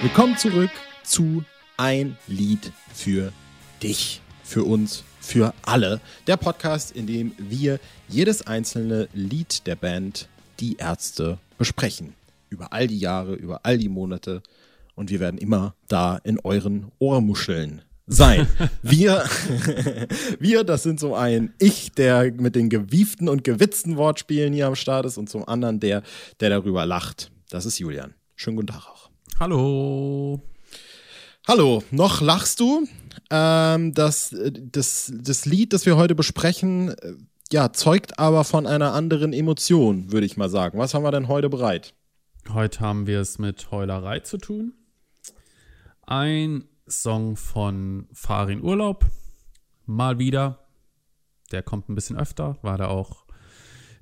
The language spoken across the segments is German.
Willkommen zurück zu Ein Lied für dich, für uns, für alle. Der Podcast, in dem wir jedes einzelne Lied der Band Die Ärzte besprechen. Über all die Jahre, über all die Monate. Und wir werden immer da in euren Ohrmuscheln sein. Wir, wir, das sind so ein Ich, der mit den gewieften und gewitzten Wortspielen hier am Start ist und zum anderen der, der darüber lacht. Das ist Julian. Schönen guten Tag auch. Hallo. Hallo, noch lachst du? Ähm, das, das, das Lied, das wir heute besprechen, äh, ja, zeugt aber von einer anderen Emotion, würde ich mal sagen. Was haben wir denn heute bereit? Heute haben wir es mit Heulerei zu tun. Ein Song von Farin Urlaub. Mal wieder. Der kommt ein bisschen öfter, weil er auch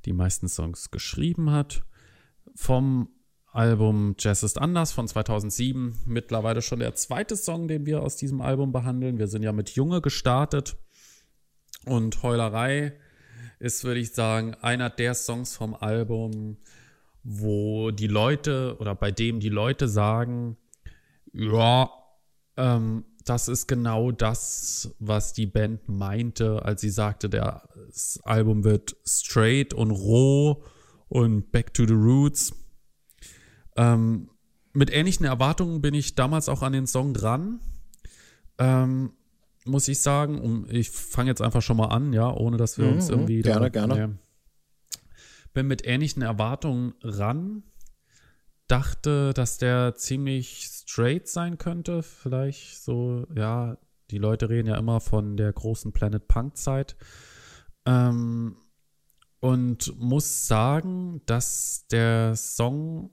die meisten Songs geschrieben hat. Vom Album Jazz ist anders von 2007. Mittlerweile schon der zweite Song, den wir aus diesem Album behandeln. Wir sind ja mit Junge gestartet. Und Heulerei ist, würde ich sagen, einer der Songs vom Album, wo die Leute oder bei dem die Leute sagen, ja, ähm, das ist genau das, was die Band meinte, als sie sagte, das Album wird straight und roh und back to the roots. Ähm, mit ähnlichen Erwartungen bin ich damals auch an den Song dran. Ähm, muss ich sagen, um, ich fange jetzt einfach schon mal an, ja, ohne dass wir mhm, uns irgendwie. Gerne, da, gerne. Ja, bin mit ähnlichen Erwartungen ran. Dachte, dass der ziemlich straight sein könnte. Vielleicht so, ja, die Leute reden ja immer von der großen Planet Punk Zeit. Ähm, und muss sagen, dass der Song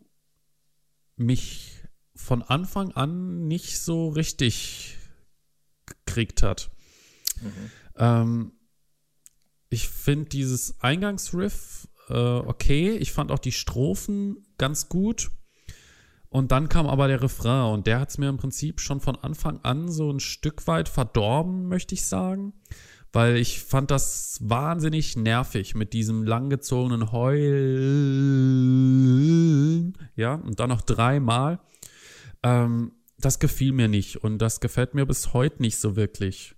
mich von Anfang an nicht so richtig gekriegt hat. Mhm. Ähm, ich finde dieses Eingangsriff äh, okay. Ich fand auch die Strophen ganz gut. Und dann kam aber der Refrain und der hat es mir im Prinzip schon von Anfang an so ein Stück weit verdorben, möchte ich sagen. Weil ich fand das wahnsinnig nervig mit diesem langgezogenen Heulen. Ja, und dann noch dreimal. Ähm, das gefiel mir nicht und das gefällt mir bis heute nicht so wirklich.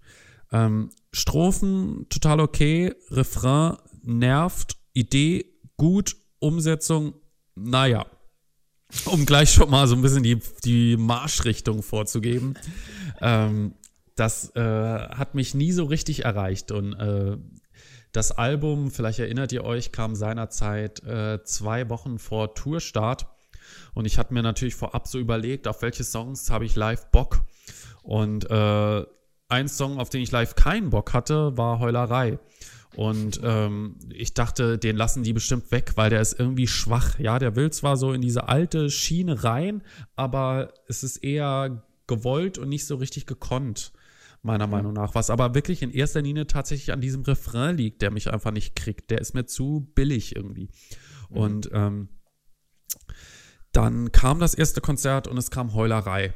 Ähm, Strophen total okay, Refrain nervt, Idee gut, Umsetzung, naja um gleich schon mal so ein bisschen die, die Marschrichtung vorzugeben. Ähm, das äh, hat mich nie so richtig erreicht. Und äh, das Album, vielleicht erinnert ihr euch, kam seinerzeit äh, zwei Wochen vor Tourstart. Und ich hatte mir natürlich vorab so überlegt, auf welche Songs habe ich live Bock. Und äh, ein Song, auf den ich live keinen Bock hatte, war Heulerei. Und ähm, ich dachte, den lassen die bestimmt weg, weil der ist irgendwie schwach. Ja, der will zwar so in diese alte Schiene rein, aber es ist eher gewollt und nicht so richtig gekonnt, meiner. Meinung nach. Was aber wirklich in erster Linie tatsächlich an diesem Refrain liegt, der mich einfach nicht kriegt. Der ist mir zu billig irgendwie. Mhm. Und ähm, dann kam das erste Konzert und es kam Heulerei.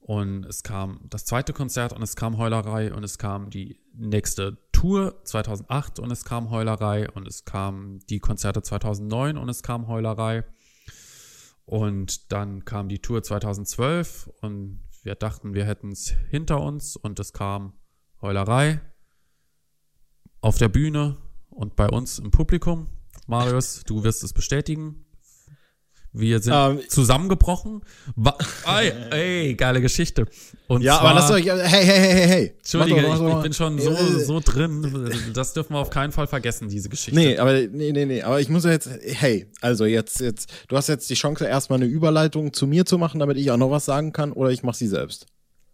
Und es kam das zweite Konzert und es kam Heulerei und es kam die nächste Tour 2008 und es kam Heulerei und es kam die Konzerte 2009 und es kam Heulerei. Und dann kam die Tour 2012 und wir dachten, wir hätten es hinter uns und es kam Heulerei auf der Bühne und bei uns im Publikum. Marius, du wirst es bestätigen. Wir sind ähm, zusammengebrochen. ey, ey, geile Geschichte. Und ja, zwar, aber lass euch, hey, hey, hey, hey, hey. Entschuldige, ich, ich, bin schon so, äh, so drin. Das dürfen wir auf keinen Fall vergessen, diese Geschichte. Nee, aber, nee, nee, nee, aber ich muss ja jetzt, hey, also jetzt, jetzt, du hast jetzt die Chance, erstmal eine Überleitung zu mir zu machen, damit ich auch noch was sagen kann, oder ich mach sie selbst.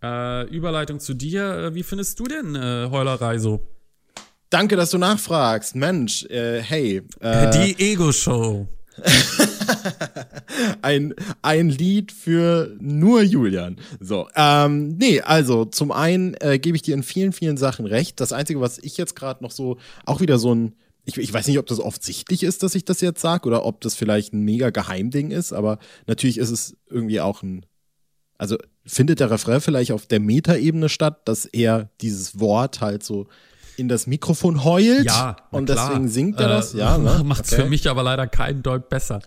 Äh, Überleitung zu dir. Äh, wie findest du denn äh, Heulerei so? Danke, dass du nachfragst. Mensch, äh, hey. Äh, die Ego-Show. ein, ein Lied für nur Julian. So, ähm, nee, also zum einen äh, gebe ich dir in vielen, vielen Sachen recht. Das Einzige, was ich jetzt gerade noch so, auch wieder so ein, ich, ich weiß nicht, ob das offensichtlich ist, dass ich das jetzt sage, oder ob das vielleicht ein mega Geheimding ist, aber natürlich ist es irgendwie auch ein, also findet der Refrain vielleicht auf der Metaebene statt, dass er dieses Wort halt so in das Mikrofon heult. Ja, und deswegen singt er das. Äh, ja, ne? macht es okay. für mich aber leider keinen Deut besser.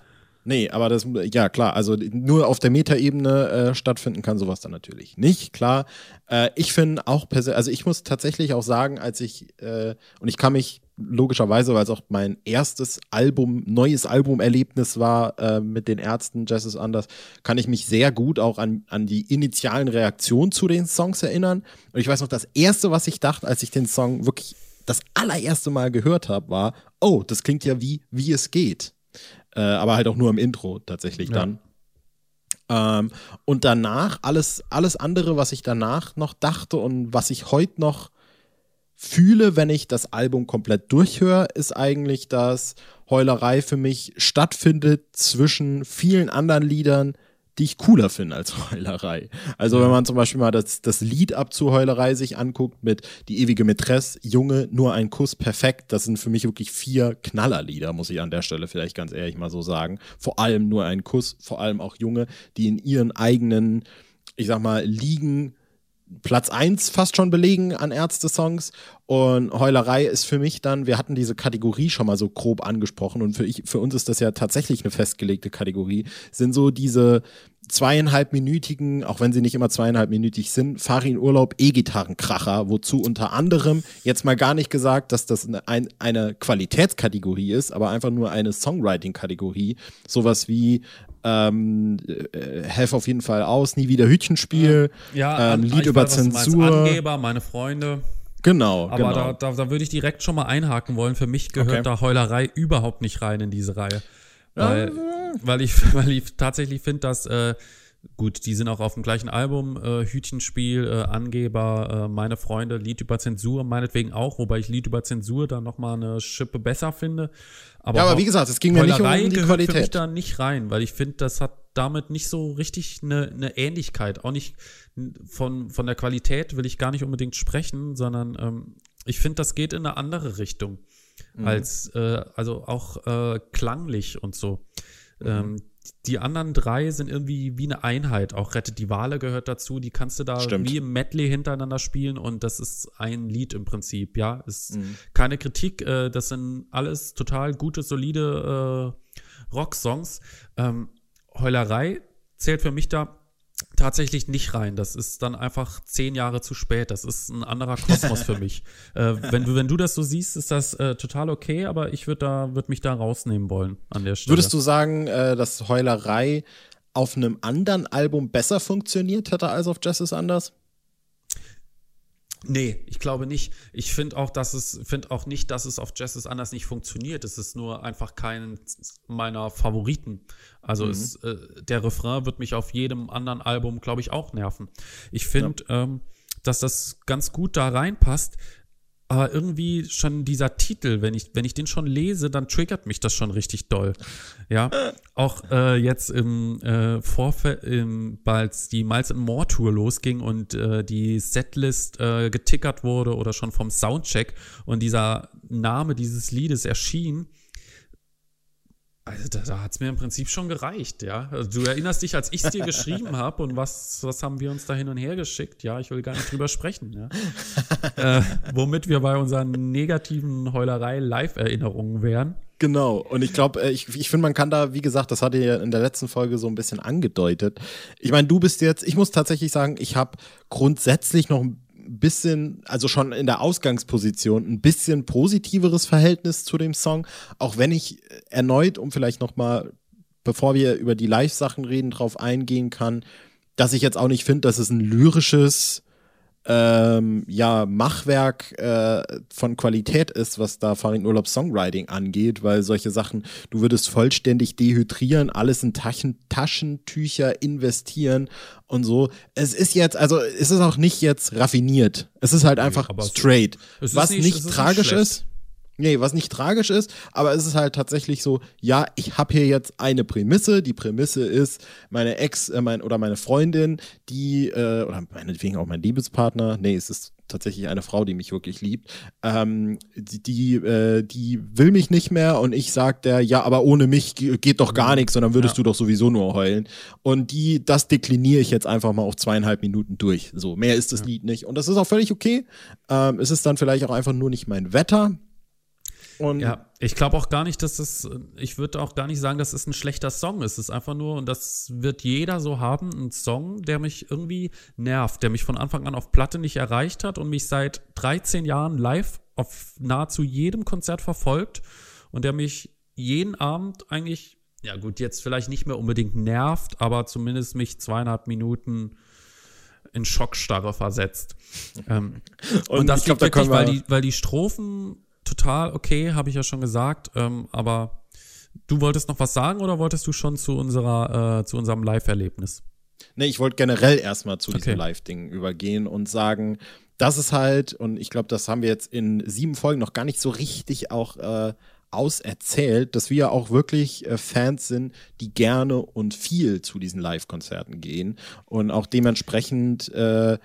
Nee, aber das, ja klar, also nur auf der Metaebene äh, stattfinden kann sowas dann natürlich nicht, klar. Äh, ich finde auch persönlich, also ich muss tatsächlich auch sagen, als ich, äh, und ich kann mich logischerweise, weil es auch mein erstes Album, neues Albumerlebnis war äh, mit den Ärzten, Jazz is Anders, kann ich mich sehr gut auch an, an die initialen Reaktionen zu den Songs erinnern. Und ich weiß noch, das erste, was ich dachte, als ich den Song wirklich das allererste Mal gehört habe, war, oh, das klingt ja wie, wie es geht. Äh, aber halt auch nur im Intro tatsächlich dann. Ähm, und danach, alles, alles andere, was ich danach noch dachte und was ich heute noch fühle, wenn ich das Album komplett durchhöre, ist eigentlich, dass Heulerei für mich stattfindet zwischen vielen anderen Liedern, die ich cooler finde als Heulerei. Also wenn man zum Beispiel mal das, das Lied ab zu Heulerei sich anguckt mit Die ewige Mätresse, Junge, nur ein Kuss, perfekt, das sind für mich wirklich vier Knallerlieder, muss ich an der Stelle vielleicht ganz ehrlich mal so sagen. Vor allem nur ein Kuss, vor allem auch Junge, die in ihren eigenen, ich sag mal, Ligen Platz 1 fast schon belegen an Ärzte-Songs. Und Heulerei ist für mich dann, wir hatten diese Kategorie schon mal so grob angesprochen und für, ich, für uns ist das ja tatsächlich eine festgelegte Kategorie, sind so diese zweieinhalbminütigen, auch wenn sie nicht immer zweieinhalbminütig sind, Farin Urlaub E-Gitarrenkracher, wozu unter anderem jetzt mal gar nicht gesagt, dass das eine, eine Qualitätskategorie ist, aber einfach nur eine Songwriting-Kategorie. Sowas wie ähm, äh, helf auf jeden Fall aus, nie wieder Hütchenspiel, ja, ähm, Lied über weiß, Zensur. Angeber, meine Freunde. Genau, Aber genau. da, da, da würde ich direkt schon mal einhaken wollen. Für mich gehört Okay. da Heulerei überhaupt nicht rein in diese Reihe. Weil, weil, ich, weil ich tatsächlich finde, dass, äh, gut, die sind auch auf dem gleichen Album, äh, Hütchenspiel, äh, Angeber, äh, meine Freunde, Lied über Zensur, meinetwegen auch, wobei ich Lied über Zensur dann nochmal eine Schippe besser finde. Aber, ja, aber wie gesagt, es ging mir nicht um die gehört für mich Qualität. da nicht rein, weil ich finde, das hat damit nicht so richtig eine, eine Ähnlichkeit. Auch nicht von, von der Qualität will ich gar nicht unbedingt sprechen, sondern ähm, ich finde, das geht in eine andere Richtung. Mhm. Als, äh, also auch äh, klanglich und so. Mhm. Ähm, die anderen drei sind irgendwie wie eine Einheit. Auch Rettet die Wale gehört dazu. Die kannst du da Stimmt. wie im Medley hintereinander spielen und das ist ein Lied im Prinzip. Ja, ist Mhm. keine Kritik. Äh, das sind alles total gute, solide äh, Rocksongs. Ähm, Heulerei zählt für mich da tatsächlich nicht rein. Das ist dann einfach zehn Jahre zu spät. Das ist ein anderer Kosmos für mich. Äh, wenn, du, wenn du das so siehst, ist das äh, total okay, aber ich würde da, würd mich da rausnehmen wollen an der Stelle. Würdest du sagen, äh, dass Heulerei auf einem anderen Album besser funktioniert hätte als auf Jazz is Anders? Nee, ich glaube nicht. Ich finde auch, dass es, finde auch nicht, dass es auf Jazz is anders nicht funktioniert. Es ist nur einfach kein meiner Favoriten. Also es, äh, der Refrain wird mich auf jedem anderen Album, glaube ich, auch nerven. Ich finde, ähm, dass das ganz gut da reinpasst. Aber irgendwie schon dieser Titel, wenn ich, wenn ich den schon lese, dann triggert mich das schon richtig doll. Ja, auch äh, jetzt im äh, Vorfeld, als die Miles and More Tour losging und äh, die Setlist äh, getickert wurde oder schon vom Soundcheck und dieser Name dieses Liedes erschien, also da, da hat es mir im Prinzip schon gereicht, ja. Also du erinnerst dich, als ich es dir geschrieben habe und was, was haben wir uns da hin und her geschickt? Ja, ich will gar nicht drüber sprechen, ja. äh, womit wir bei unseren negativen Heulerei-Live-Erinnerungen wären. Genau. Und ich glaube, äh, ich, ich finde, man kann da, wie gesagt, das hatte ja in der letzten Folge so ein bisschen angedeutet. Ich meine, du bist jetzt, ich muss tatsächlich sagen, ich habe grundsätzlich noch ein bisschen, also schon in der Ausgangsposition, ein bisschen positiveres Verhältnis zu dem Song, auch wenn ich erneut, um vielleicht noch mal, bevor wir über die Live-Sachen reden, drauf eingehen kann, dass ich jetzt auch nicht finde, dass es ein lyrisches ähm, ja, Machwerk äh, von Qualität ist, was da Farin Urlaubs Songwriting angeht, weil solche Sachen, du würdest vollständig dehydrieren, alles in Taschen, Taschentücher investieren und so. Es ist jetzt, also es ist auch nicht jetzt raffiniert. Es ist halt einfach es- straight. was nicht- nicht, nicht tragisch schlecht. ist. Nee, was nicht tragisch ist, aber es ist halt tatsächlich so, ja, ich habe hier jetzt eine Prämisse. Die Prämisse ist, meine Ex äh, mein, oder meine Freundin, die, äh, oder meinetwegen auch mein Liebespartner, nee, es ist tatsächlich eine Frau, die mich wirklich liebt, ähm, die, die, äh, die will mich nicht mehr und ich sag der, ja, aber ohne mich ge- geht doch gar nichts und dann würdest Ja. du doch sowieso nur heulen. Und die, das dekliniere ich jetzt einfach mal auf zweieinhalb Minuten durch. So, mehr ist das Lied nicht. Und das ist auch völlig okay. Ähm, es ist dann vielleicht auch einfach nur nicht mein Wetter. Und Ja, ich glaube auch gar nicht, dass es, ich würde auch gar nicht sagen, dass es ein schlechter Song ist. Es ist einfach nur, und das wird jeder so haben, ein Song, der mich irgendwie nervt, der mich von Anfang an auf Platte nicht erreicht hat und mich seit 13 Jahren live auf nahezu jedem Konzert verfolgt und der mich jeden Abend eigentlich, ja gut, jetzt vielleicht nicht mehr unbedingt nervt, aber zumindest mich zweieinhalb Minuten in Schockstarre versetzt. Ähm, und, das ich glaub, liegt wirklich, weil die, weil die Strophen total okay, habe ich ja schon gesagt. Ähm, aber du wolltest noch was sagen oder wolltest du schon zu unserer, äh, zu unserem Live-Erlebnis? Nee, ich wollte generell erstmal zu diesem Okay. Live-Ding übergehen und sagen, das ist halt, und ich glaube, das haben wir jetzt in sieben Folgen noch gar nicht so richtig auch äh, auserzählt, dass wir auch wirklich äh, Fans sind, die gerne und viel zu diesen Live-Konzerten gehen und auch dementsprechend äh,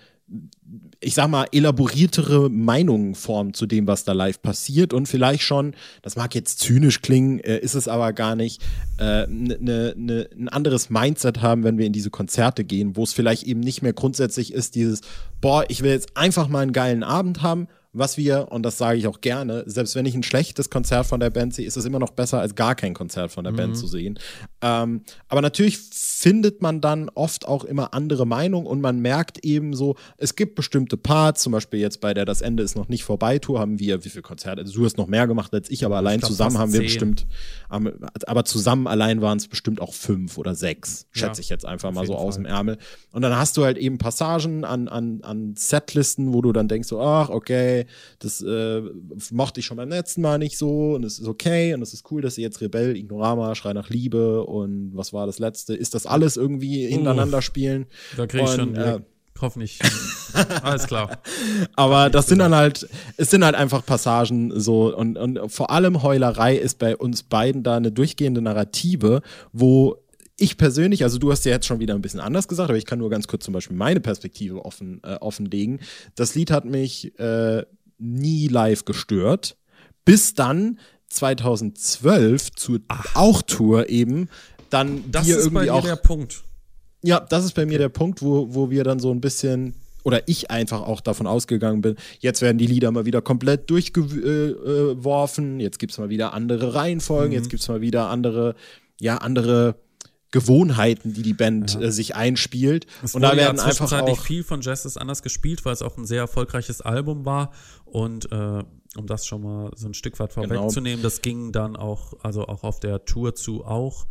ich sag mal, elaboriertere Meinungen formen zu dem, was da live passiert. Und vielleicht schon, das mag jetzt zynisch klingen, äh, ist es aber gar nicht, äh, ne, ne, ne, ein anderes Mindset haben, wenn wir in diese Konzerte gehen, wo es vielleicht eben nicht mehr grundsätzlich ist, dieses, boah, ich will jetzt einfach mal einen geilen Abend haben, was wir, und das sage ich auch gerne, selbst wenn ich ein schlechtes Konzert von der Band sehe, ist es immer noch besser, als gar kein Konzert von der Band zu sehen. Ähm, aber natürlich findet man dann oft auch immer andere Meinungen und man merkt eben so, es gibt bestimmte Parts, zum Beispiel jetzt bei der Das Ende ist noch nicht vorbei Tour, haben wir, wie viele Konzerte, also du hast noch mehr gemacht als ich, aber allein glaub, zusammen haben wir zehn. bestimmt, aber zusammen allein waren es bestimmt auch fünf oder sechs, schätze Ja, ich jetzt einfach mal so jeden aus Fall. dem Ärmel. Und dann hast du halt eben Passagen an, an, an Setlisten, wo du dann denkst so, ach, okay, das äh, mochte ich schon beim letzten Mal nicht so und es ist okay und es ist cool, dass sie jetzt Rebell, Ignorama, Schrei nach Liebe und was war das letzte? Ist das alles irgendwie hintereinander spielen? Da kriege ich Und, schon, äh, hoffentlich. Alles klar. Aber das sind dann halt, es sind halt einfach Passagen so und, und vor allem Heulerei ist bei uns beiden da eine durchgehende Narrative, wo ich persönlich, also du hast ja jetzt schon wieder ein bisschen anders gesagt, aber ich kann nur ganz kurz zum Beispiel meine Perspektive offen, äh, offenlegen. Das Lied hat mich äh, nie live gestört, bis dann 2012 zur auch Tour eben dann Das wir ist bei irgendwie mir auch der Punkt. ja, das ist bei mir der Punkt, wo, wo wir dann so ein bisschen, oder ich einfach auch davon ausgegangen bin, jetzt werden die Lieder mal wieder komplett durchgeworfen, jetzt gibt's mal wieder andere Reihenfolgen, jetzt gibt's mal wieder andere, ja, andere Gewohnheiten, die die Band äh, sich einspielt. Es und da werden ja einfach auch, viel von Jazz ist anders gespielt, weil es auch ein sehr erfolgreiches Album war. Und äh, um das schon mal so ein Stück weit Genau. vorwegzunehmen, das ging dann auch, also auch auf der Tour zu auch,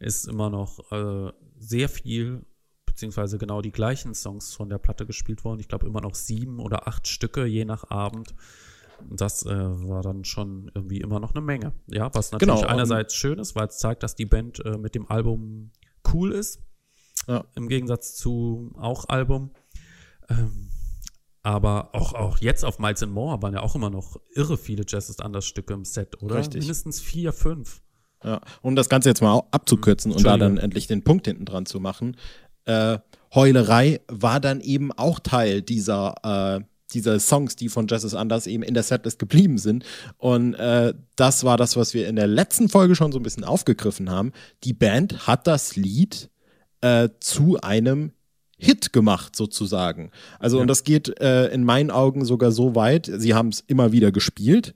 ist immer noch äh, sehr viel, beziehungsweise genau die gleichen Songs von der Platte gespielt worden. Ich glaube immer noch sieben oder acht Stücke je nach Abend. Das äh, war dann schon irgendwie immer noch eine Menge. Ja, was natürlich Genau, einerseits schön ist, weil es zeigt, dass die Band äh, mit dem Album cool ist. Ja. Im Gegensatz zu auch Album. Ähm, aber auch, auch jetzt auf Miles and More waren ja auch immer noch irre viele Jazz ist anders Stücke im Set, oder? Richtig. Mindestens vier, fünf. Ja, um das Ganze jetzt mal abzukürzen und da dann endlich den Punkt hinten dran zu machen. Äh, Heulerei war dann eben auch Teil dieser, äh, dieser Songs, die von is Anders eben in der Setlist geblieben sind. Und äh, das war das, was wir in der letzten Folge schon so ein bisschen aufgegriffen haben. Die Band hat das Lied äh, zu einem Hit gemacht, sozusagen. Also, und das geht äh, in meinen Augen sogar so weit, sie haben es immer wieder gespielt.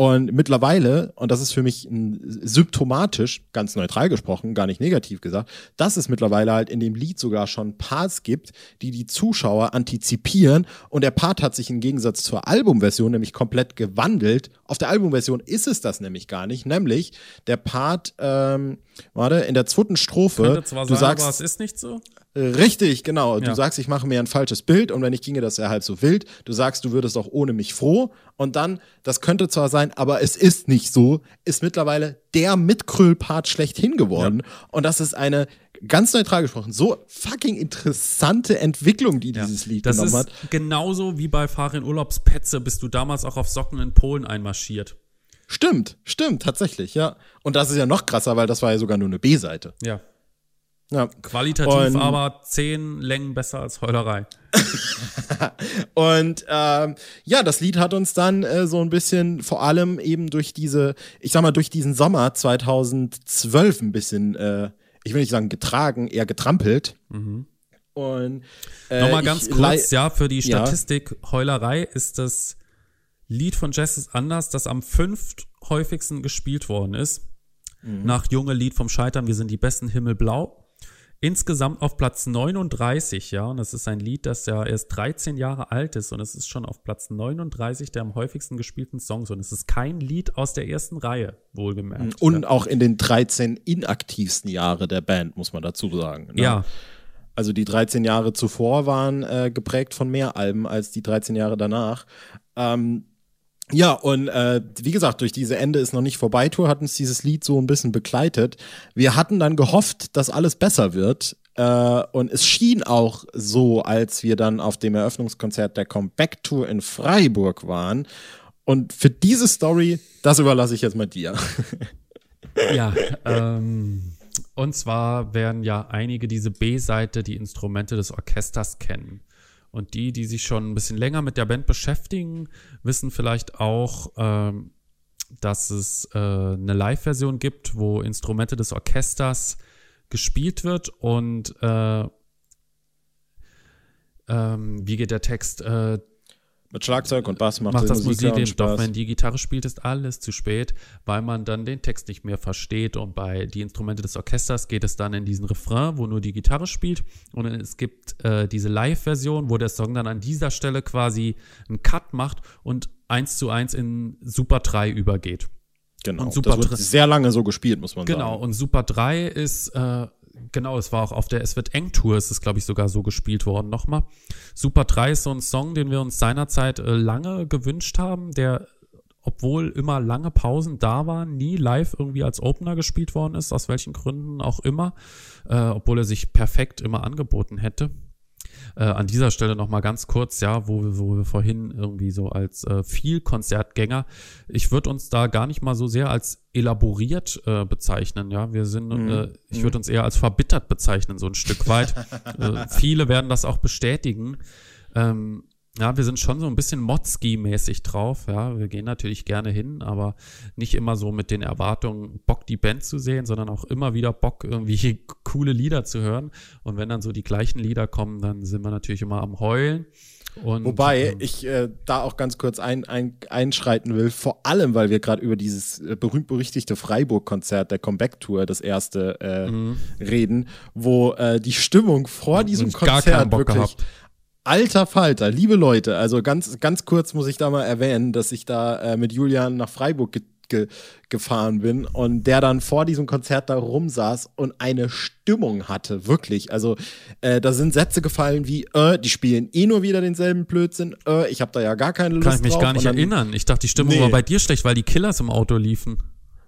Und mittlerweile, und das ist für mich symptomatisch, ganz neutral gesprochen, gar nicht negativ gesagt, dass es mittlerweile halt in dem Lied sogar schon Parts gibt, die die Zuschauer antizipieren. Und der Part hat sich im Gegensatz zur Albumversion nämlich komplett gewandelt. Auf der Albumversion ist es das nämlich gar nicht. Nämlich der Part, ähm, warte, in der zweiten Strophe, Könnte zwar du sein, sagst, aber es ist nicht so. Richtig, genau. Du Ja. sagst, ich mache mir ein falsches Bild und wenn ich ginge, das wäre halb so wild. Du sagst, du würdest auch ohne mich froh. Und dann, das könnte zwar sein, aber es ist nicht so, ist mittlerweile der Mitkrüll-Part schlechthin geworden. Und das ist eine, ganz neutral gesprochen, so fucking interessante Entwicklung, die dieses Lied Das genommen ist hat. genauso wie bei Farin Urlaubspetze bist du damals auch auf Socken in Polen einmarschiert. Stimmt, stimmt, tatsächlich, ja. Und das ist ja noch krasser, weil das war ja sogar nur eine B-Seite. Ja. Ja. Qualitativ Und- aber zehn Längen besser als Heulerei. Und ähm, ja, das Lied hat uns dann äh, so ein bisschen, vor allem eben durch diese, ich sag mal, durch diesen Sommer 2012 ein bisschen, äh, ich will nicht sagen getragen, eher getrampelt. Und äh, Nochmal ganz kurz, ja, für die Ja. Statistik, Heulerei ist das Lied von Jazz ist anders, das am fünft häufigsten gespielt worden ist. Mhm. Nach Junge Lied vom Scheitern, wir sind die besten Himmelblau. Insgesamt auf Platz 39, ja, und das ist ein Lied, das ja erst 13 Jahre alt ist und es ist schon auf Platz 39 der am häufigsten gespielten Songs und es ist kein Lied aus der ersten Reihe, wohlgemerkt. Und ja. auch in den 13 inaktivsten Jahre der Band, muss man dazu sagen. Ne? Ja. Also die 13 Jahre zuvor waren äh, geprägt von mehr Alben als die 13 Jahre danach. Ähm, ja, und äh, wie gesagt, durch diese Ende ist noch nicht vorbei Tour hat uns dieses Lied so ein bisschen begleitet. Wir hatten dann gehofft, dass alles besser wird. Äh, und es schien auch so, als wir dann auf dem Eröffnungskonzert der Comeback Tour in Freiburg waren. Und für diese Story, das überlasse ich jetzt mal dir. Ja, ähm, und zwar werden ja einige diese B-Seite, die Instrumente des Orchesters kennen. Und die, die sich schon ein bisschen länger mit der Band beschäftigen, wissen vielleicht auch, ähm, dass es äh, eine Live-Version gibt, wo Instrumente des Orchesters gespielt wird und äh, ähm, wie geht der Text? Äh, mit Schlagzeug und Bass macht, macht das Musik den Stoff. Wenn die Gitarre spielt, ist alles zu spät, weil man dann den Text nicht mehr versteht. Und bei die Instrumente des Orchesters geht es dann in diesen Refrain, wo nur die Gitarre spielt. Und es gibt äh, diese Live-Version, wo der Song dann an dieser Stelle quasi einen Cut macht und eins zu eins in Super 3 übergeht. Genau. Und Super das wird sehr lange so gespielt, muss man genau, sagen. Genau. Und Super 3 ist äh, genau, es war auch auf der Es wird eng Tour, ist es, glaube ich, sogar so gespielt worden nochmal. Super 3 ist so ein Song, den wir uns seinerzeit äh, lange gewünscht haben, der, obwohl immer lange Pausen da waren, nie live irgendwie als Opener gespielt worden ist, aus welchen Gründen auch immer, äh, obwohl er sich perfekt immer angeboten hätte. Äh, an dieser Stelle nochmal ganz kurz, ja, wo, wo wir vorhin irgendwie so als äh, viel Konzertgänger, ich würde uns da gar nicht mal so sehr als elaboriert äh, bezeichnen, ja. Wir sind, mhm. äh, ich würde mhm. uns eher als verbittert bezeichnen, so ein Stück weit. äh, viele werden das auch bestätigen. Ähm, ja, wir sind schon so ein bisschen Motzki-mäßig drauf. Ja, wir gehen natürlich gerne hin, aber nicht immer so mit den Erwartungen, Bock die Band zu sehen, sondern auch immer wieder Bock, irgendwie coole Lieder zu hören. Und wenn dann so die gleichen Lieder kommen, dann sind wir natürlich immer am Heulen. Und, Wobei ähm, ich äh, da auch ganz kurz ein, ein, einschreiten will, vor allem, weil wir gerade über dieses äh, berühmt-berüchtigte Freiburg-Konzert der Comeback-Tour, das erste, äh, mhm. reden, wo äh, die Stimmung vor diesem Konzert wirklich gehabt. Alter Falter, liebe Leute, also ganz, ganz kurz muss ich da mal erwähnen, dass ich da äh, mit Julian nach Freiburg ge ge gefahren bin und der dann vor diesem Konzert da rumsaß und eine Stimmung hatte, wirklich. Also äh, da sind Sätze gefallen wie, äh, die spielen eh nur wieder denselben Blödsinn, äh, ich habe da ja gar keine Lust Kann ich mich drauf. gar nicht dann, erinnern. Ich dachte, die Stimmung nee. war bei dir schlecht, weil die Killers im Auto liefen.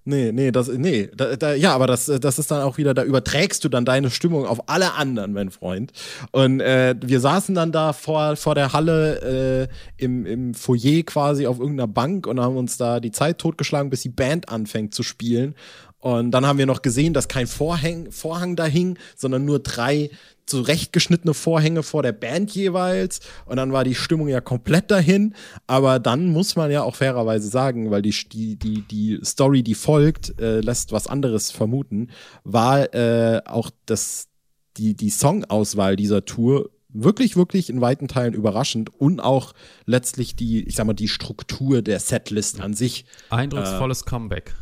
Nee, nee, das, nee, da, da, ja, aber das, das ist dann auch wieder, da überträgst du dann deine Stimmung auf alle anderen, mein Freund. Und äh, wir saßen dann da vor, vor der Halle äh, im, im Foyer quasi auf irgendeiner Bank und haben uns da die Zeit totgeschlagen, bis die Band anfängt zu spielen. Und dann haben wir noch gesehen, dass kein Vorhang, Vorhang da hing, sondern nur drei zurechtgeschnittene Vorhänge vor der Band jeweils. Und dann war die Stimmung ja komplett dahin. Aber dann muss man ja auch fairerweise sagen, weil die, die, die, die Story, die folgt, äh, lässt was anderes vermuten, war äh, auch das, die, die Songauswahl dieser Tour wirklich, wirklich in weiten Teilen überraschend und auch letztlich die, ich sag mal, die Struktur der Setlist an sich. Eindrucksvolles äh, Comeback.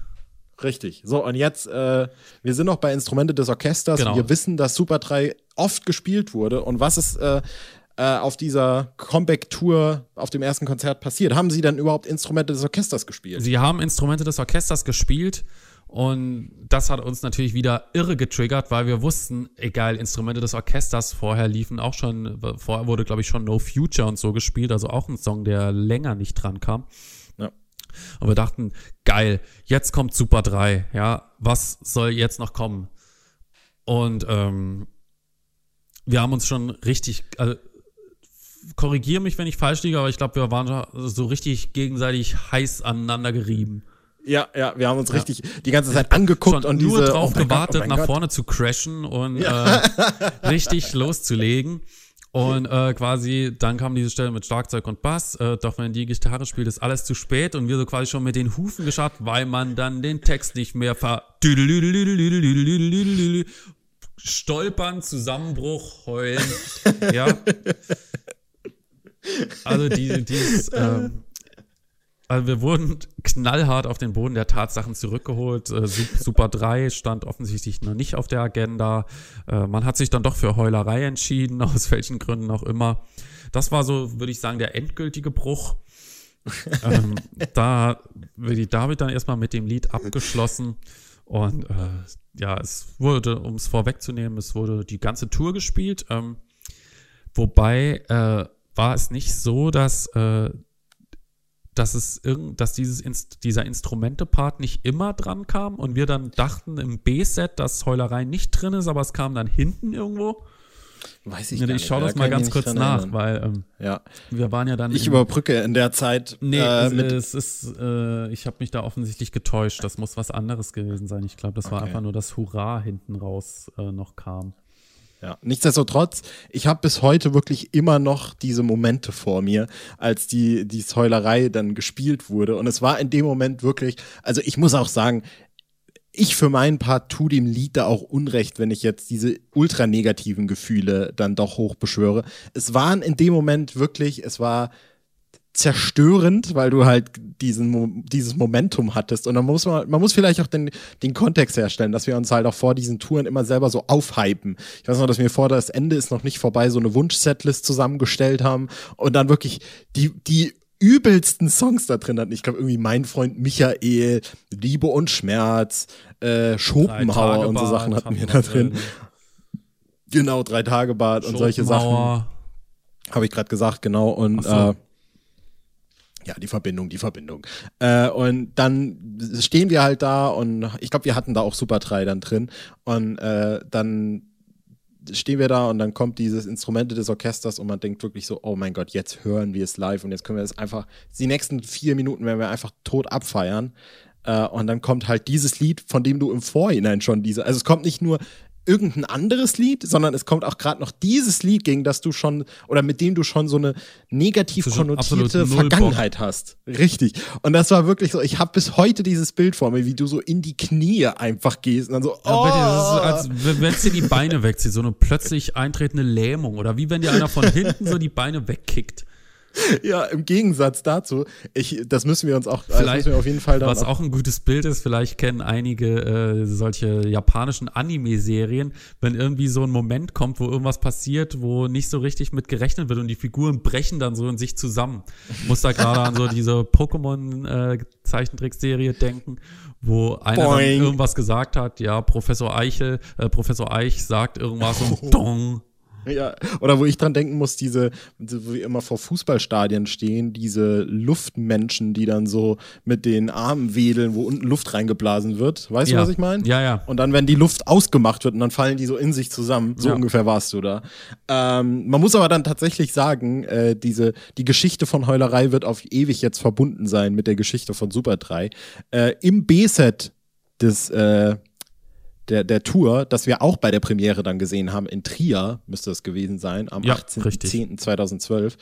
Richtig. So, und jetzt, äh, wir sind noch bei Instrumente des Orchesters. Genau. Wir wissen, dass Super 3 oft gespielt wurde. Und was ist äh, äh, auf dieser Comeback-Tour, auf dem ersten Konzert passiert? Haben Sie dann überhaupt Instrumente des Orchesters gespielt? Sie haben Instrumente des Orchesters gespielt. Und das hat uns natürlich wieder irre getriggert, weil wir wussten, egal, Instrumente des Orchesters vorher liefen auch schon, vorher wurde, glaube ich, schon No Future und so gespielt, also auch ein Song, der länger nicht dran kam. Und wir dachten, geil, jetzt kommt Super 3, ja, was soll jetzt noch kommen? Und ähm, wir haben uns schon richtig, also, korrigiere mich, wenn ich falsch liege, aber ich glaube, wir waren so richtig gegenseitig heiß aneinander gerieben. Ja, ja, wir haben uns ja. richtig die ganze Zeit angeguckt und nur diese, drauf oh gewartet, Gott, oh nach Gott. vorne zu crashen und ja. äh, richtig loszulegen. Und äh, quasi, dann kam diese Stelle mit Schlagzeug und Bass. Äh, doch wenn die Gitarre spielt, ist alles zu spät. Und wir so quasi schon mit den Hufen geschafft, weil man dann den Text nicht mehr ver... Stolpern, Zusammenbruch, heulen. ja. Also die, dieses... Ähm, Also wir wurden knallhart auf den Boden der Tatsachen zurückgeholt. Äh, Super 3 stand offensichtlich noch nicht auf der Agenda. Äh, man hat sich dann doch für Heulerei entschieden, aus welchen Gründen auch immer. Das war so, würde ich sagen, der endgültige Bruch. ähm, da wird David dann erstmal mit dem Lied abgeschlossen. Und äh, ja, es wurde, um es vorwegzunehmen, es wurde die ganze Tour gespielt. Ähm, wobei äh, war es nicht so, dass, äh, dass es irgend, dass dieses Inst dieser Instrumente-Part nicht immer dran kam und wir dann dachten im B-Set, dass Heulerei nicht drin ist, aber es kam dann hinten irgendwo. Weiß ich Ja, gar ich nicht. schaue Da das mal ich ganz kurz nach, erinnern. weil ähm, Ja. wir waren ja dann. Ich in- überbrücke in der Zeit Nee, äh, es, mit. es ist, äh, ich habe mich da offensichtlich getäuscht. Das muss was anderes gewesen sein. Ich glaube, das war Okay. einfach nur das Hurra hinten raus äh, noch kam. Ja, nichtsdestotrotz, ich habe bis heute wirklich immer noch diese Momente vor mir, als die, die Heulerei dann gespielt wurde. Und es war in dem Moment wirklich, also ich muss auch sagen, ich für meinen Part tue dem Lied da auch Unrecht, wenn ich jetzt diese ultra negativen Gefühle dann doch hochbeschwöre. Es waren in dem Moment wirklich, es war zerstörend, weil du halt diesen, dieses Momentum hattest. Und dann muss man, man muss vielleicht auch den, den Kontext herstellen, dass wir uns halt auch vor diesen Touren immer selber so aufhypen. Ich weiß noch, dass wir vor das Ende ist noch nicht vorbei so eine Wunschsetlist zusammengestellt haben und dann wirklich die, die übelsten Songs da drin hatten. Ich glaube irgendwie Mein Freund Michael, Liebe und Schmerz, äh, Schopenhauer und so Sachen hatten wir da drin. Genau, drei Tage Bad und solche Sachen. Habe ich gerade gesagt, genau. Und so. äh, ja, die Verbindung, die Verbindung. Äh, und dann stehen wir halt da und ich glaube, wir hatten da auch Super 3 dann drin. Und äh, dann stehen wir da und dann kommt dieses Instrumente des Orchesters und man denkt wirklich so, oh mein Gott, jetzt hören wir es live und jetzt können wir es einfach, die nächsten vier Minuten werden wir einfach tot abfeiern. Äh, und dann kommt halt dieses Lied, von dem du im Vorhinein schon diese, also es kommt nicht nur irgendein anderes Lied, sondern es kommt auch gerade noch dieses Lied, gegen das du schon oder mit dem du schon so eine negativ konnotierte Vergangenheit hast. Richtig. Und das war wirklich so, ich habe bis heute dieses Bild vor mir, wie du so in die Knie einfach gehst und dann so, Ja, oh, bitte, das ist, als wenn es dir die Beine wegzieht, so eine plötzlich eintretende Lähmung oder wie wenn dir einer von hinten so die Beine wegkickt. ja, im Gegensatz dazu, ich, das müssen wir uns auch, das Vielleicht, wir auf jeden Fall Was auch ein gutes Bild ist, vielleicht kennen einige äh, solche japanischen Anime-Serien, wenn irgendwie so ein Moment kommt, wo irgendwas passiert, wo nicht so richtig mit gerechnet wird und die Figuren brechen dann so in sich zusammen. Muss da gerade an so diese Pokémon-Zeichentrickserie denken, wo einer irgendwas gesagt hat, ja, Professor Eichel, äh, Professor Eich sagt irgendwas und dong. Ja, oder wo ich dran denken muss, diese, wo wir immer vor Fußballstadien stehen, diese Luftmenschen, die dann so mit den Armen wedeln, wo unten Luft reingeblasen wird. Weißt Ja. du, was ich meine? Ja, ja. Und dann, wenn die Luft ausgemacht wird und dann fallen die so in sich zusammen, so Ja. ungefähr warst du da. Ähm, man muss aber dann tatsächlich sagen, äh, diese, die Geschichte von Heulerei wird auf ewig jetzt verbunden sein mit der Geschichte von Super 3. Äh, Im B-Set des, äh, der, der Tour, das wir auch bei der Premiere dann gesehen haben, in Trier müsste es gewesen sein, am Ja, 18.10.2012.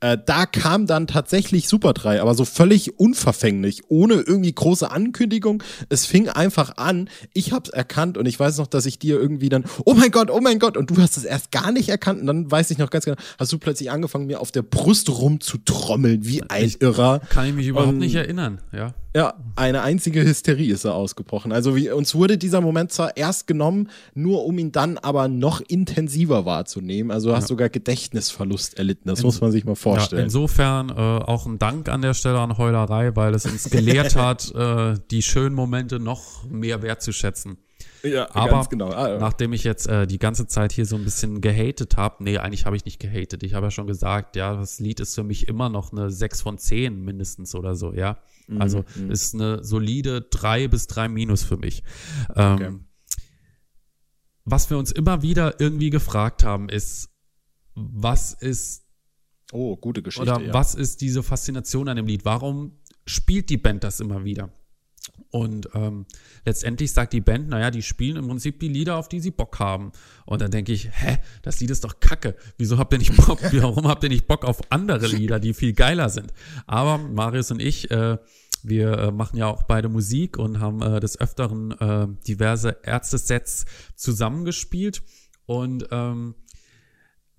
Äh, da kam dann tatsächlich Super 3, aber so völlig unverfänglich, ohne irgendwie große Ankündigung. Es fing einfach an, ich hab's erkannt und ich weiß noch, dass ich dir irgendwie dann, oh mein Gott, oh mein Gott, und du hast es erst gar nicht erkannt und dann weiß ich noch ganz genau, hast du plötzlich angefangen, mir auf der Brust rumzutrommeln, wie ein Ich- Irrer. Kann ich mich überhaupt Und- nicht erinnern, ja. Ja, eine einzige Hysterie ist da ausgebrochen. Also wie, uns wurde dieser Moment zwar erst genommen, nur um ihn dann aber noch intensiver wahrzunehmen. Also du hast sogar Gedächtnisverlust erlitten. Das muss man sich mal Ja, vorstellen. insofern äh, auch ein Dank an der Stelle an Heulerei, weil es uns gelehrt hat, äh, die schönen Momente noch mehr wertzuschätzen. Ja, Aber genau. Ah, ja. nachdem ich jetzt äh, die ganze Zeit hier so ein bisschen gehatet habe, nee, eigentlich habe ich nicht gehatet. Ich habe ja schon gesagt, ja, das Lied ist für mich immer noch eine 6 von 10 mindestens oder so, ja. Mhm, Also ist eine solide 3 bis 3 Minus für mich. Ähm, Okay. Was wir uns immer wieder irgendwie gefragt haben, ist, was ist Oh, gute Geschichte. oder ja. was ist diese Faszination an dem Lied? Warum spielt die Band das immer wieder? Und ähm, letztendlich sagt die Band, naja, die spielen im Prinzip die Lieder, auf die sie Bock haben. Und dann denke ich, hä, das Lied ist doch kacke. Wieso habt ihr nicht Bock? Warum habt ihr nicht Bock auf andere Lieder, die viel geiler sind? Aber Marius und ich, äh, wir äh, machen ja auch beide Musik und haben äh, des Öfteren äh, diverse Ärzte-Sets zusammengespielt. Und ähm,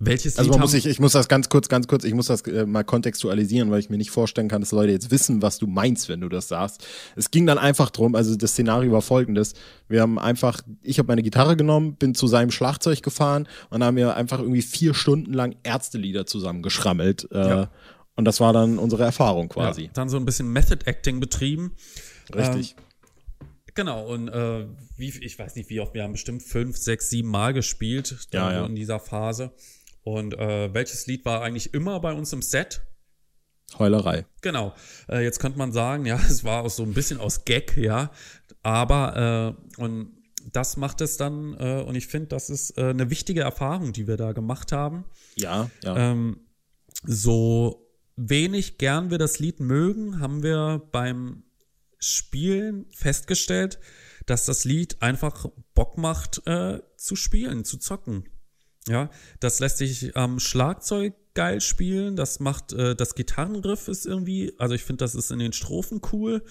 Welches Also man muss ich, ich muss das ganz kurz, ganz kurz, ich muss das äh, mal kontextualisieren, weil ich mir nicht vorstellen kann, dass Leute jetzt wissen, was du meinst, wenn du das sagst. Es ging dann einfach drum, also das Szenario war folgendes. Wir haben einfach, ich habe meine Gitarre genommen, bin zu seinem Schlagzeug gefahren und haben wir einfach irgendwie vier Stunden lang Ärztelieder zusammengeschrammelt. Äh, Ja. Und das war dann unsere Erfahrung quasi. ja, dann so ein bisschen Method Acting betrieben. Richtig. Genau, und äh, wie, ich weiß nicht, wie oft, wir haben bestimmt fünf, sechs, sieben Mal gespielt Ja, ja. in dieser Phase. Und äh, welches Lied war eigentlich immer bei uns im Set? Heulerei. Genau. Äh, jetzt könnte man sagen, ja, es war auch so ein bisschen aus Gag, ja. Aber, äh, und das macht es dann, äh, und ich finde, das ist äh, eine wichtige Erfahrung, die wir da gemacht haben. Ja, ja. Ähm, so wenig gern wir das Lied mögen, haben wir beim Spielen festgestellt, dass das Lied einfach Bock macht äh, zu spielen, zu zocken. Ja, das lässt sich am Schlagzeug geil spielen. Das macht äh, das Gitarrenriff ist irgendwie, also ich finde, das ist in den Strophen cool.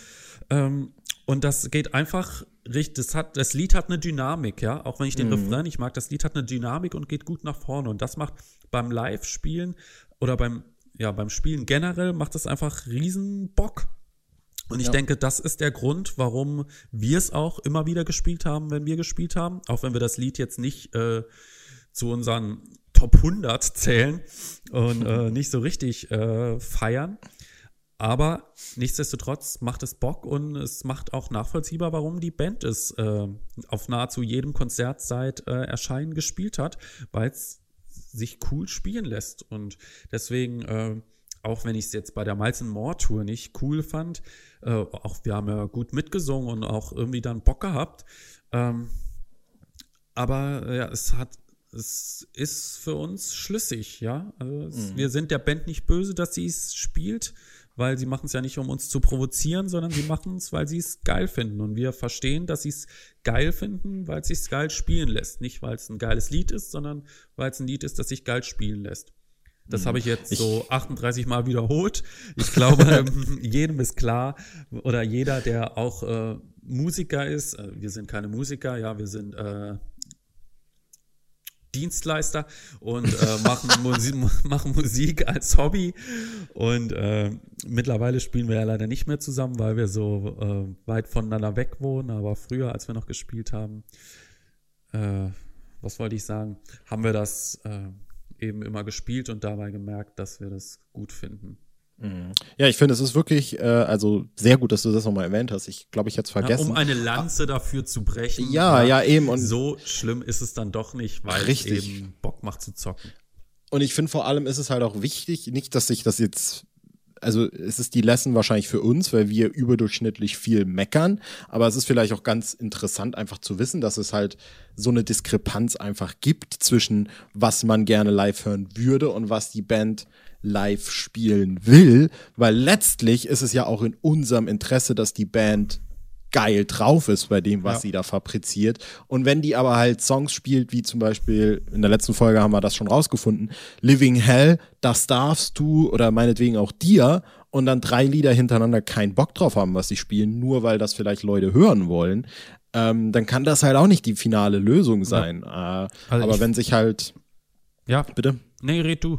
Ähm, und das geht einfach richtig. Das, hat, das Lied hat eine Dynamik, ja. Auch wenn ich den Refrain nicht mag, das Lied hat eine Dynamik und geht gut nach vorne. Und das macht beim Live-Spielen oder beim, ja, beim Spielen generell macht das einfach riesen Bock. Und ich Ja. denke, das ist der Grund, warum wir es auch immer wieder gespielt haben, wenn wir gespielt haben. Auch wenn wir das Lied jetzt nicht äh, zu unseren Top 100 zählen und äh, nicht so richtig äh, feiern. Aber nichtsdestotrotz macht es Bock und es macht auch nachvollziehbar, warum die Band es äh, auf nahezu jedem Konzert seit äh, Erscheinen gespielt hat, weil es sich cool spielen lässt. Und deswegen, äh, auch wenn ich es jetzt bei der Miles More Tour nicht cool fand, äh, auch wir haben ja gut mitgesungen und auch irgendwie dann Bock gehabt. Ähm, aber ja, es hat, es ist für uns schlüssig, ja. Also es, Wir sind der Band nicht böse, dass sie es spielt, weil sie machen es ja nicht, um uns zu provozieren, sondern sie machen es, weil sie es geil finden. Und wir verstehen, dass sie es geil finden, weil es sich geil spielen lässt. Nicht, weil es ein geiles Lied ist, sondern weil es ein Lied ist, das sich geil spielen lässt. Das habe ich jetzt so 38 Mal wiederholt. Ich glaube, ähm, jedem ist klar, oder jeder, der auch äh, Musiker ist, äh, wir sind keine Musiker, ja, wir sind äh, Dienstleister und äh, machen, Musik, machen Musik als Hobby. Und äh, mittlerweile spielen wir ja leider nicht mehr zusammen, weil wir so äh, weit voneinander weg wohnen. Aber früher, als wir noch gespielt haben, äh, was wollte ich sagen, haben wir das äh, eben immer gespielt und dabei gemerkt, dass wir das gut finden. Ja, ich finde, es ist wirklich, äh, also sehr gut, dass du das nochmal erwähnt hast. Ich glaube, ich hätte es Ja, vergessen. um eine Lanze dafür zu brechen. Ja, ja, eben. Und, so schlimm ist es dann doch nicht, weil Richtig. es eben Bock macht zu zocken. und ich finde vor allem ist es halt auch wichtig, nicht, dass sich das jetzt, also es ist die Lesson wahrscheinlich für uns, weil wir überdurchschnittlich viel meckern, aber es ist vielleicht auch ganz interessant einfach zu wissen, dass es halt so eine Diskrepanz einfach gibt zwischen was man gerne live hören würde und was die Band live spielen will, weil letztlich ist es ja auch in unserem Interesse, dass die Band geil drauf ist bei dem, was Ja. sie da fabriziert. Und wenn die aber halt Songs spielt, wie zum Beispiel, in der letzten Folge haben wir das schon rausgefunden, Living Hell, das darfst du oder meinetwegen auch dir und dann drei Lieder hintereinander keinen Bock drauf haben, was sie spielen, nur weil das vielleicht Leute hören wollen, ähm, dann kann das halt auch nicht die finale Lösung sein. Äh, Also aber wenn sich halt, Ja, bitte? nee, red du.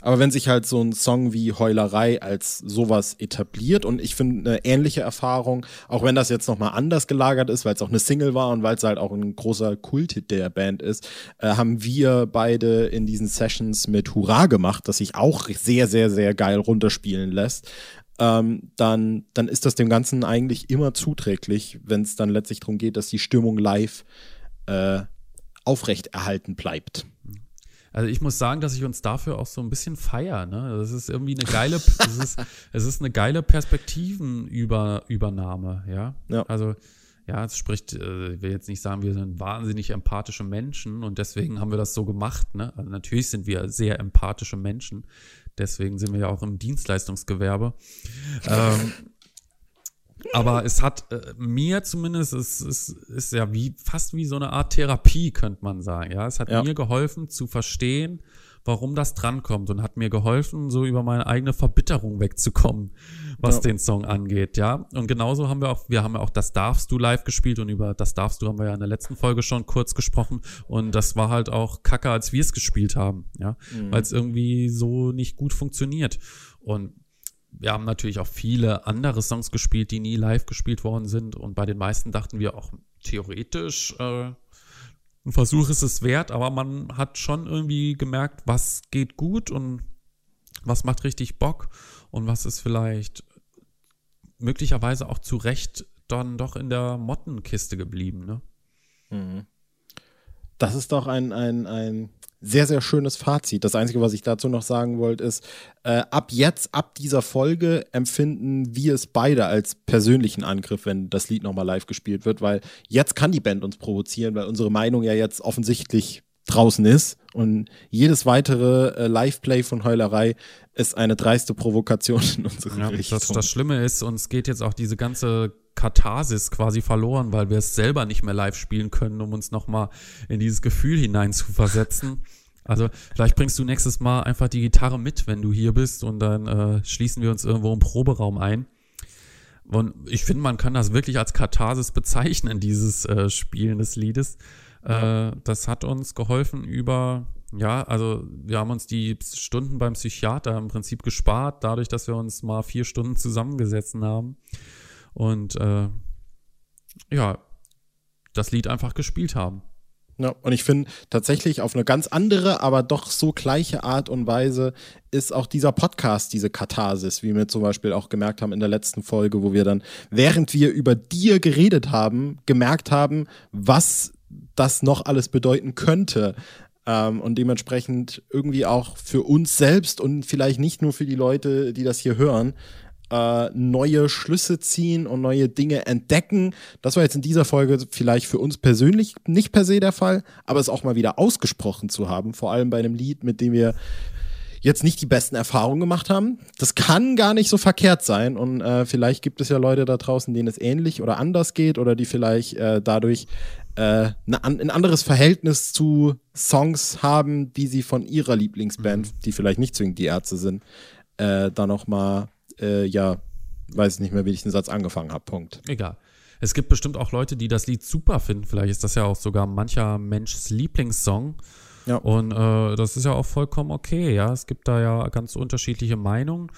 Aber wenn sich halt so ein Song wie Heulerei als sowas etabliert und ich finde eine ähnliche Erfahrung, auch wenn das jetzt nochmal anders gelagert ist, weil es auch eine Single war und weil es halt auch ein großer Kulthit der Band ist, äh, haben wir beide in diesen Sessions mit Hurra gemacht, das sich auch sehr, sehr, sehr geil runterspielen lässt. Ähm, dann, dann ist das dem Ganzen eigentlich immer zuträglich, wenn es dann letztlich darum geht, dass die Stimmung live äh, aufrechterhalten bleibt. Also ich muss sagen, dass ich uns dafür auch so ein bisschen feier. Ne? Das ist irgendwie eine geile, es ist, es ist eine geile Perspektivenübernahme, ja. Ja. Also ja, es spricht, äh, ich will jetzt nicht sagen, wir sind wahnsinnig empathische Menschen und deswegen haben wir das so gemacht. Ne? Also natürlich sind wir sehr empathische Menschen, deswegen sind wir ja auch im Dienstleistungsgewerbe. ähm, Aber es hat äh, mir zumindest, es, es ist ja wie fast wie so eine Art Therapie, könnte man sagen. Ja, es hat Ja. mir geholfen zu verstehen, warum das drankommt und hat mir geholfen, so über meine eigene Verbitterung wegzukommen, was Ja. den Song angeht. Ja, und genauso haben wir auch, wir haben ja auch das Darfst du live gespielt und über das Darfst du haben wir ja in der letzten Folge schon kurz gesprochen und das war halt auch kacke, als wir es gespielt haben. Ja, weil es irgendwie so nicht gut funktioniert und wir haben natürlich auch viele andere Songs gespielt, die nie live gespielt worden sind. Und bei den meisten dachten wir auch theoretisch, äh, ein Versuch ist es wert, aber man hat schon irgendwie gemerkt, was geht gut und was macht richtig Bock und was ist vielleicht möglicherweise auch zu Recht dann doch in der Mottenkiste geblieben. Ne? Das ist doch ein, ein, ein sehr, sehr schönes Fazit. Das Einzige, was ich dazu noch sagen wollte, ist, äh, ab jetzt, ab dieser Folge empfinden wir es beide als persönlichen Angriff, wenn das Lied nochmal live gespielt wird, weil jetzt kann die Band uns provozieren, weil unsere Meinung ja jetzt offensichtlich draußen ist und jedes weitere äh, Live-Play von Heulerei ist eine dreiste Provokation in unsere Ja, Richtung. das, das Schlimme ist, uns geht jetzt auch diese ganze Katharsis quasi verloren, weil wir es selber nicht mehr live spielen können, um uns nochmal in dieses Gefühl hinein zu versetzen. Also vielleicht bringst du nächstes Mal einfach die Gitarre mit, wenn du hier bist und dann äh, schließen wir uns irgendwo im Proberaum ein. Und ich finde, man kann das wirklich als Katharsis bezeichnen, dieses äh, Spielen des Liedes. Äh, das hat uns geholfen über, ja, also wir haben uns die Stunden beim Psychiater im Prinzip gespart, dadurch, dass wir uns mal vier Stunden zusammengesetzt haben und äh, ja, das Lied einfach gespielt haben. Ja, und ich finde tatsächlich auf eine ganz andere, aber doch so gleiche Art und Weise ist auch dieser Podcast diese Katharsis, wie wir zum Beispiel auch gemerkt haben in der letzten Folge, wo wir dann, während wir über dir geredet haben, gemerkt haben, was das noch alles bedeuten könnte. Ähm, und dementsprechend irgendwie auch für uns selbst und vielleicht nicht nur für die Leute, die das hier hören, äh, neue Schlüsse ziehen und neue Dinge entdecken. Das war jetzt in dieser Folge vielleicht für uns persönlich nicht per se der Fall, aber es auch mal wieder ausgesprochen zu haben, vor allem bei einem Lied, mit dem wir jetzt nicht die besten Erfahrungen gemacht haben. Das kann gar nicht so verkehrt sein und äh, vielleicht gibt es ja Leute da draußen, denen es ähnlich oder anders geht oder die vielleicht äh, dadurch äh, ein anderes Verhältnis zu Songs haben, die sie von ihrer Lieblingsband, die vielleicht nicht zwingend die Ärzte sind, äh, da noch mal äh, ja, weiß nicht mehr, wie ich den Satz angefangen habe. Punkt. Egal. Es gibt bestimmt auch Leute, die das Lied super finden. Vielleicht ist das ja auch sogar mancher Menschs Lieblingssong. Ja. Und äh, das ist ja auch vollkommen okay, ja. Es gibt da ja ganz unterschiedliche Meinungen.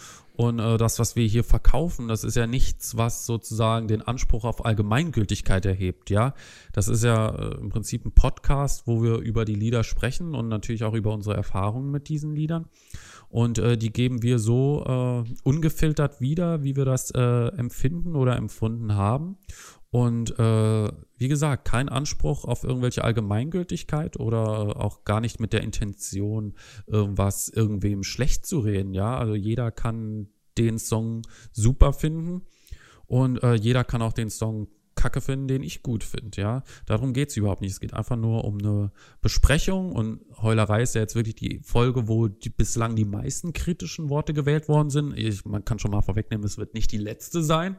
Und äh, das, was wir hier verkaufen, das ist ja nichts, was sozusagen den Anspruch auf Allgemeingültigkeit erhebt, ja. Das ist ja äh, im Prinzip ein Podcast, wo wir über die Lieder sprechen und natürlich auch über unsere Erfahrungen mit diesen Liedern. Und äh, die geben wir so äh, ungefiltert wieder, wie wir das äh, empfinden oder empfunden haben. Und äh, wie gesagt, kein Anspruch auf irgendwelche Allgemeingültigkeit oder auch gar nicht mit der Intention, irgendwas irgendwem schlecht zu reden. Ja, also jeder kann den Song super finden und äh, jeder kann auch den Song Kacke finden, den ich gut finde, ja. Darum geht's überhaupt nicht. Es geht einfach nur um eine Besprechung und Heulerei ist ja jetzt wirklich die Folge, wo die, bislang die meisten kritischen Worte gewählt worden sind. Ich, man kann schon mal vorwegnehmen, es wird nicht die letzte sein.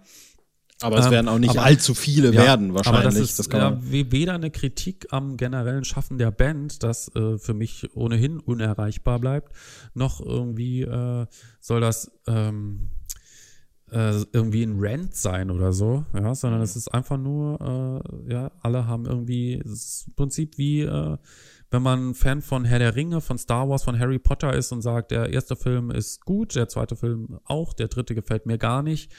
Aber es Ähm, werden auch nicht aber- allzu viele Ja, werden, wahrscheinlich. Aber das ist kann ja, weder eine Kritik am generellen Schaffen der Band, das äh, für mich ohnehin unerreichbar bleibt, noch irgendwie äh, soll das ähm, äh, irgendwie ein Rant sein oder so, ja, sondern es ist einfach nur, äh, ja, alle haben irgendwie, es ist im Prinzip wie, äh, wenn man Fan von Herr der Ringe, von Star Wars, von Harry Potter ist und sagt, der erste Film ist gut, der zweite Film auch, der dritte gefällt mir gar nicht.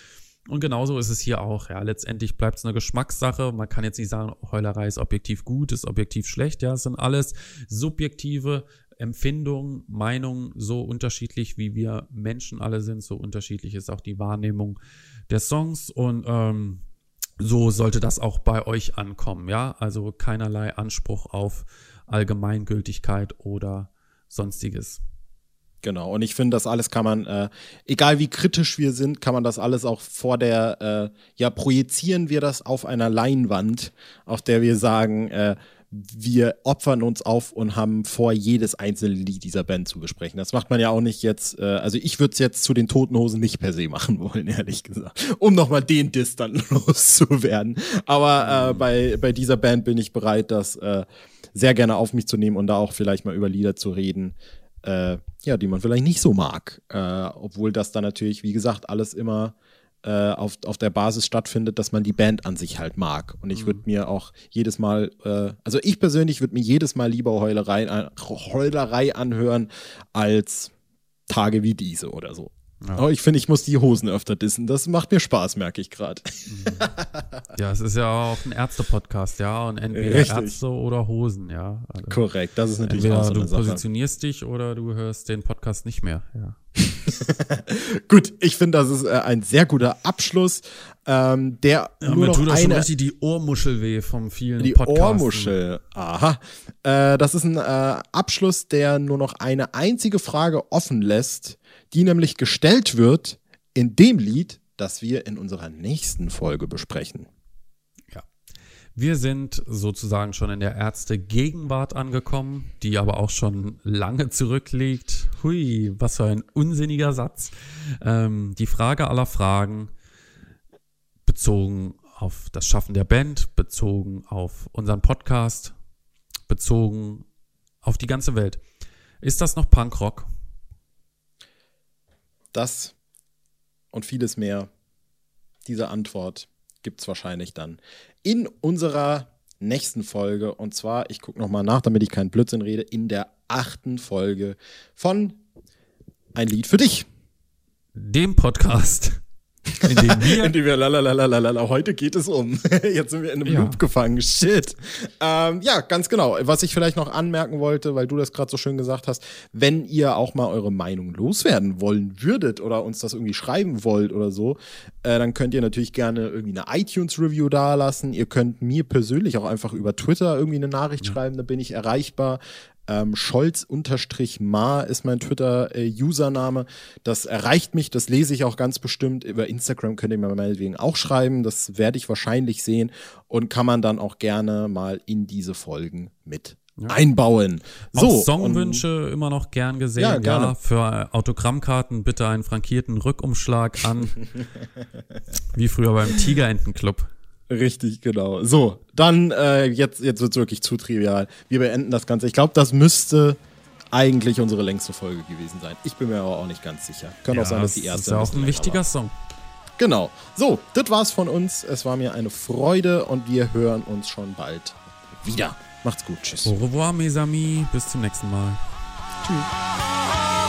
Und genauso ist es hier auch. Ja, letztendlich bleibt es eine Geschmackssache. Man kann jetzt nicht sagen, Heulerei ist objektiv gut, ist objektiv schlecht. Ja, es sind alles subjektive Empfindungen, Meinungen, so unterschiedlich wie wir Menschen alle sind, so unterschiedlich ist auch die Wahrnehmung der Songs und ähm, so sollte das auch bei euch ankommen. Ja, also keinerlei Anspruch auf Allgemeingültigkeit oder sonstiges. Genau. Und ich finde, das alles kann man, äh, egal wie kritisch wir sind, kann man das alles auch vor der, äh, ja, projizieren wir das auf einer Leinwand, auf der wir sagen, äh, wir opfern uns auf und haben vor, jedes einzelne Lied dieser Band zu besprechen. Das macht man ja auch nicht jetzt, äh, also ich würde es jetzt zu den Toten Hosen nicht per se machen wollen, ehrlich gesagt, um nochmal den Diss dann loszuwerden. Aber äh, bei, bei dieser Band bin ich bereit, das äh, sehr gerne auf mich zu nehmen und da auch vielleicht mal über Lieder zu reden, äh, ja, die man vielleicht nicht so mag. Äh, obwohl das dann natürlich, wie gesagt, alles immer äh, auf, auf der Basis stattfindet, dass man die Band an sich halt mag. Und ich würde mhm. mir auch jedes Mal, äh, also ich persönlich würde mir jedes Mal lieber Heulerei, Heulerei anhören als Tage wie diese oder so. Ja. Aber ich finde, ich muss die Hosen öfter dissen. Das macht mir Spaß, merke ich gerade. Mhm. Ja, es ist ja auch ein Ärzte-Podcast, ja. Und entweder Richtig. Ärzte oder Hosen, ja. Also Korrekt, das ist natürlich auch so eine du Sache. positionierst dich oder du hörst den Podcast nicht mehr, ja. Gut, ich finde, das ist äh, ein sehr guter Abschluss. Ähm, der ja, nur mir noch tut eine, schon richtig die Ohrmuschel weh vom vielen Die Podcasten. Ohrmuschel, aha. Äh, das ist ein äh, Abschluss, der nur noch eine einzige Frage offen lässt, die nämlich gestellt wird in dem Lied, das wir in unserer nächsten Folge besprechen. Wir sind sozusagen schon in der Ärzte-Gegenwart angekommen, die aber auch schon lange zurückliegt. Hui, was für ein unsinniger Satz. Ähm, die Frage aller Fragen, bezogen auf das Schaffen der Band, bezogen auf unseren Podcast, bezogen auf die ganze Welt. Ist das noch Punkrock? Das und vieles mehr. Diese Antwort gibt es wahrscheinlich dann in unserer nächsten Folge. Und zwar, ich gucke nochmal nach, damit ich keinen Blödsinn rede, in der achten Folge von Ein Lied für dich. Dem Podcast in dem wir, in dem wir lalalala, heute geht es um. Jetzt sind wir in einem ja. Loop gefangen. Shit. Ähm, ja, ganz genau. Was ich vielleicht noch anmerken wollte, weil du das gerade so schön gesagt hast, wenn ihr auch mal eure Meinung loswerden wollen würdet oder uns das irgendwie schreiben wollt oder so, äh, dann könnt ihr natürlich gerne irgendwie eine iTunes-Review dalassen. Ihr könnt mir persönlich auch einfach über Twitter irgendwie eine Nachricht ja. schreiben, da bin ich erreichbar. Ähm, Scholz-Ma ist mein Twitter-Username. das erreicht mich, das lese ich auch ganz bestimmt. Über Instagram könnt ihr mir meinetwegen auch schreiben. Das werde ich wahrscheinlich sehen und kann man dann auch gerne mal in diese Folgen mit ja. einbauen. So, auch Songwünsche immer noch gern gesehen. Ja, gerne. ja, für Autogrammkarten bitte einen frankierten Rückumschlag an. Wie früher beim Tigerentenclub. Richtig, genau. So, dann äh, jetzt, jetzt wird es wirklich zu trivial. Wir beenden das Ganze. Ich glaube, das müsste eigentlich unsere längste Folge gewesen sein. Ich bin mir aber auch nicht ganz sicher. Könnte ja, auch sein, dass die erste. Das ist ja auch ein wichtiger war. Song. Genau. So, das war's von uns. Es war mir eine Freude und wir hören uns schon bald wieder. Macht's gut. Tschüss. Au revoir, mes amis. Bis zum nächsten Mal. Tschüss.